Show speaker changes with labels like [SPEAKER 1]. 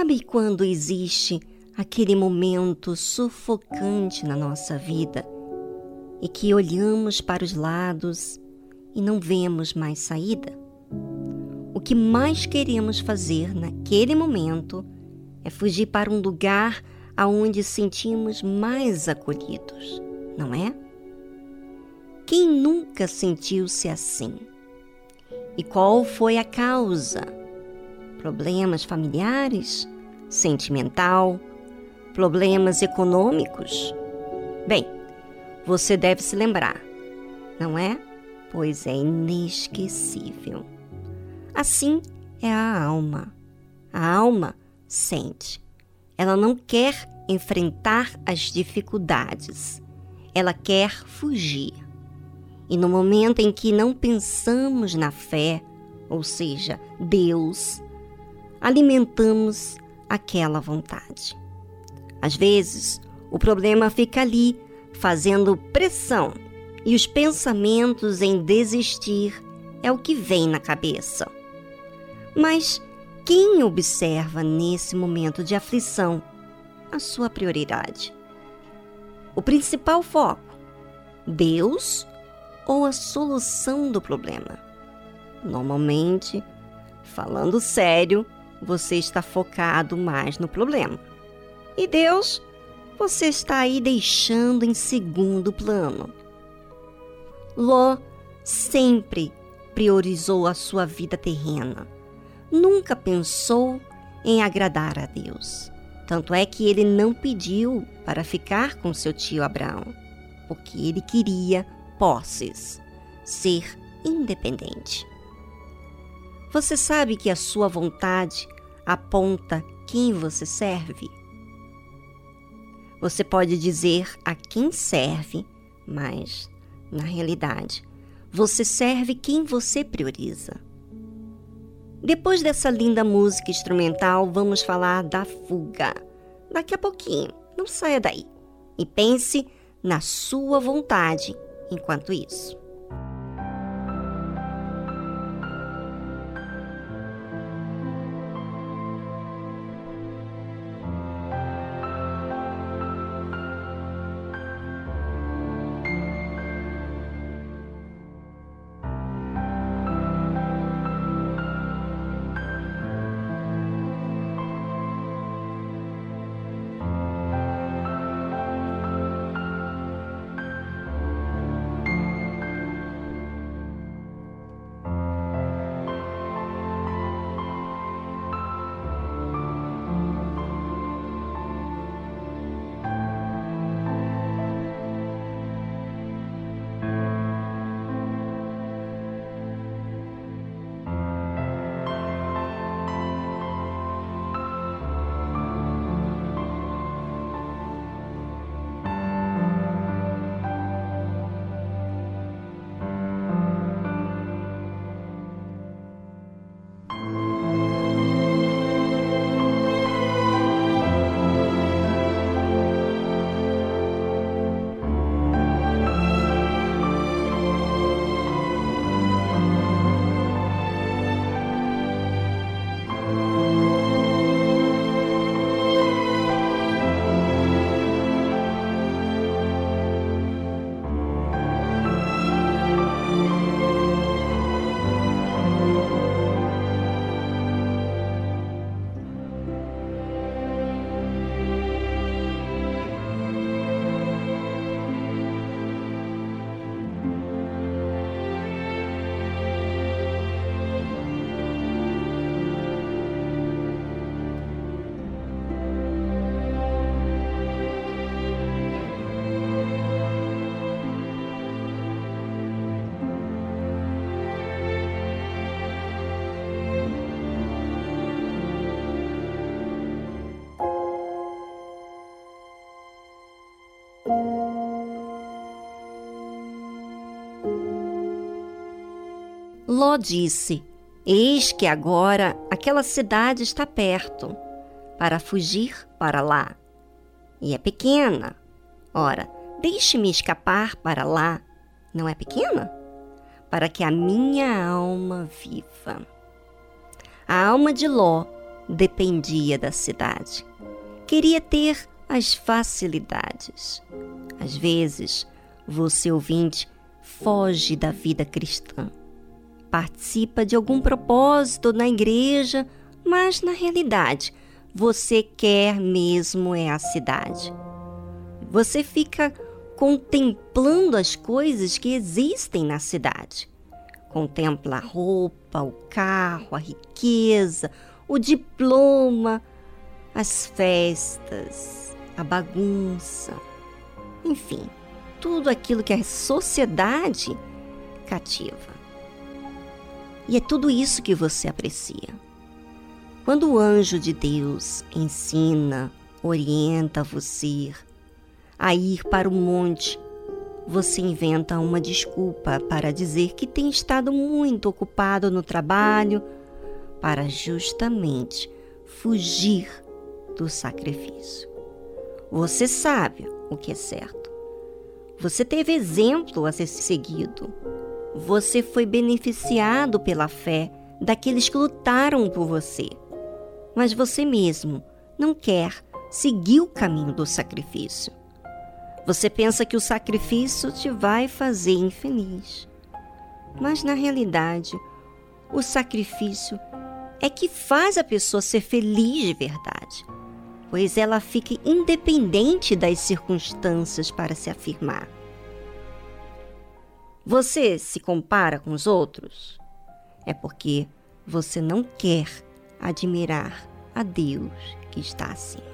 [SPEAKER 1] Sabe quando existe aquele momento sufocante na nossa vida e que olhamos para os lados e não vemos mais saída? O que mais queremos fazer naquele momento é fugir para um lugar aonde sentimos mais acolhidos, não é? Quem nunca sentiu-se assim? E qual foi a causa? Problemas familiares? Sentimental? Problemas econômicos? Bem, você deve se lembrar, não é? Pois é inesquecível. Assim é a alma. A alma sente. Ela não quer enfrentar as dificuldades. Ela quer fugir. E no momento em que não pensamos na fé, ou seja, Deus, alimentamos aquela vontade. Às vezes, o problema fica ali, fazendo pressão, e os pensamentos em desistir é o que vem na cabeça. Mas quem observa nesse momento de aflição a sua prioridade? O principal foco: Deus ou a solução do problema. Normalmente, falando sério, você está focado mais no problema. E Deus, você está aí deixando em segundo plano. Ló sempre priorizou a sua vida terrena. Nunca pensou em agradar a Deus. Tanto é que ele não pediu para ficar com seu tio Abraão, porque ele queria posses, ser independente. Você sabe que a sua vontade aponta quem você serve? Você pode dizer a quem serve, mas, na realidade, você serve quem você prioriza. Depois dessa linda música instrumental, vamos falar da fuga. Daqui a pouquinho, não saia daí. E pense na sua vontade enquanto isso. Ló disse: Eis que agora aquela cidade está perto, para fugir para lá. E é pequena. Ora, deixe-me escapar para lá. Não é pequena? Para que a minha alma viva. A alma de Ló dependia da cidade. Queria ter as facilidades. Às vezes, você ouvinte foge da vida cristã. Participa de algum propósito na igreja, mas na realidade, você quer mesmo é a cidade. Você fica contemplando as coisas que existem na cidade. Contempla a roupa, o carro, a riqueza, o diploma, as festas, a bagunça, enfim, tudo aquilo que a sociedade cativa. E é tudo isso que você aprecia. Quando o anjo de Deus ensina, orienta você a ir para o monte, você inventa uma desculpa para dizer que tem estado muito ocupado no trabalho, para justamente fugir do sacrifício. Você sabe o que é certo. Você teve exemplo a ser seguido. Você foi beneficiado pela fé daqueles que lutaram por você. Mas você mesmo não quer seguir o caminho do sacrifício. Você pensa que o sacrifício te vai fazer infeliz. Mas na realidade, o sacrifício é que faz a pessoa ser feliz de verdade, pois ela fica independente das circunstâncias para se afirmar. Você se compara com os outros? É porque você não quer admirar a Deus que está acima.